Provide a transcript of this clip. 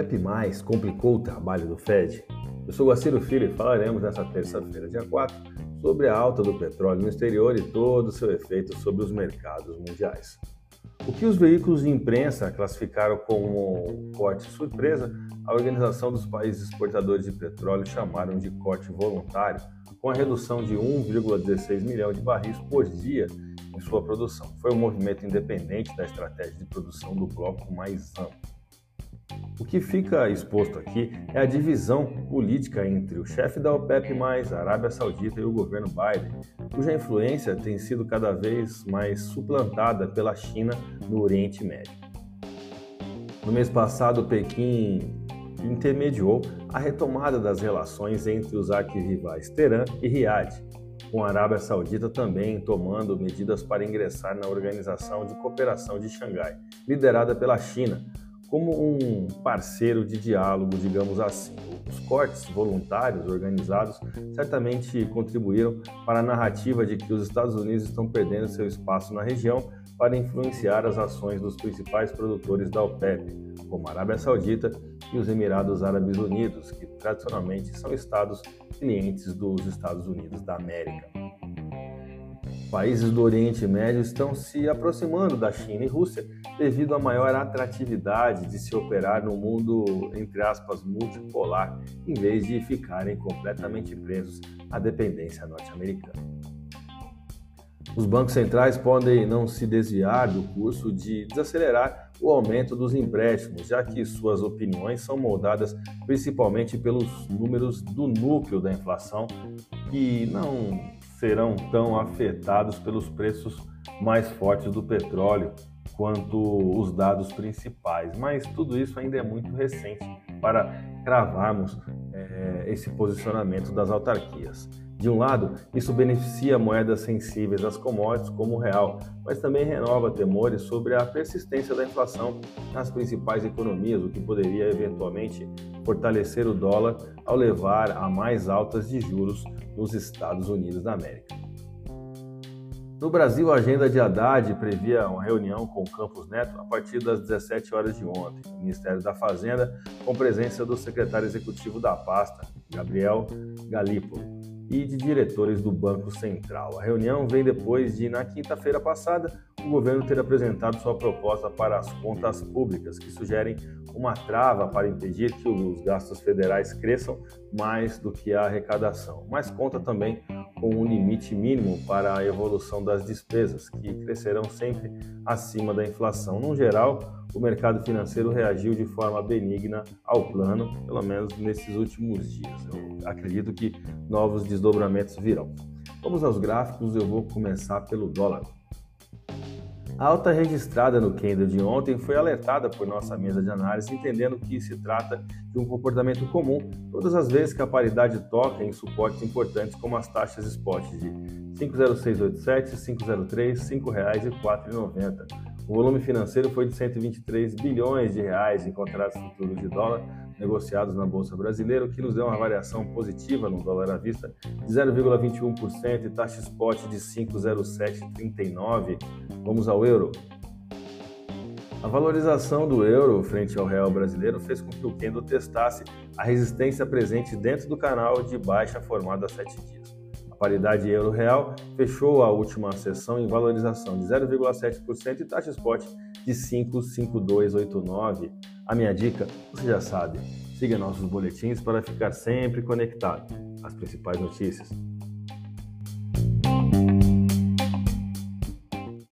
OPEP+, complicou o trabalho do Fed? Eu sou Guaciro Filho e falaremos nesta terça-feira, dia 4, sobre a alta do petróleo no exterior e todo o seu efeito sobre os mercados mundiais. O que os veículos de imprensa classificaram como corte surpresa, a Organização dos Países Exportadores de Petróleo chamaram de corte voluntário, com a redução de 1,16 milhão de barris por dia em sua produção. Foi um movimento independente da estratégia de produção do bloco mais amplo. O que fica exposto aqui é a divisão política entre o chefe da OPEP+, a Arábia Saudita e o governo Biden, cuja influência tem sido cada vez mais suplantada pela China no Oriente Médio. No mês passado, Pequim intermediou a retomada das relações entre os arquirrivais Teherã e Riad, com a Arábia Saudita também tomando medidas para ingressar na Organização de Cooperação de Xangai, liderada pela China, como um parceiro de diálogo, digamos assim. Os cortes voluntários organizados certamente contribuíram para a narrativa de que os Estados Unidos estão perdendo seu espaço na região para influenciar as ações dos principais produtores da OPEP, como a Arábia Saudita e os Emirados Árabes Unidos, que tradicionalmente são estados clientes dos Estados Unidos da América. Países do Oriente Médio estão se aproximando da China e Rússia devido à maior atratividade de se operar no mundo, entre aspas, multipolar, em vez de ficarem completamente presos à dependência norte-americana. Os bancos centrais podem não se desviar do curso de desacelerar o aumento dos empréstimos, já que suas opiniões são moldadas principalmente pelos números do núcleo da inflação, que não serão tão afetados pelos preços mais fortes do petróleo quanto os dados principais. Mas tudo isso ainda é muito recente para cravarmos é, esse posicionamento das autarquias. De um lado, isso beneficia moedas sensíveis às commodities como o real, mas também renova temores sobre a persistência da inflação nas principais economias, o que poderia eventualmente fortalecer o dólar ao levar a mais altas de juros nos Estados Unidos da América. No Brasil, a agenda de Haddad previa uma reunião com o Campos Neto a partir das 17 horas de ontem, no Ministério da Fazenda, com presença do secretário executivo da pasta, Gabriel Galípolo, e de diretores do Banco Central. A reunião vem depois de, na quinta-feira passada, o governo ter apresentado sua proposta para as contas públicas, que sugerem uma trava para impedir que os gastos federais cresçam mais do que a arrecadação, mas conta também com um limite mínimo para a evolução das despesas, que crescerão sempre acima da inflação. No geral, o mercado financeiro reagiu de forma benigna ao plano, pelo menos nesses últimos dias. Eu acredito que novos desdobramentos virão. Vamos aos gráficos, eu vou começar pelo dólar. A alta registrada no candle de ontem foi alertada por nossa mesa de análise, entendendo que se trata de um comportamento comum todas as vezes que a paridade toca em suportes importantes como as taxas spot de 50687, 503, R$ 5,04,90. O volume financeiro foi de 123 bilhões de reais em contratos futuros de dólar negociados na Bolsa Brasileira, o que nos deu uma variação positiva no dólar à vista de 0,21% e taxa spot de 5,0739. Vamos ao euro. A valorização do euro frente ao real brasileiro fez com que o Kendo testasse a resistência presente dentro do canal de baixa formado há sete dias. Paridade euro-real fechou a última sessão em valorização de 0,7% e taxa spot de 55289. A minha dica, você já sabe, siga nossos boletins para ficar sempre conectado às principais notícias.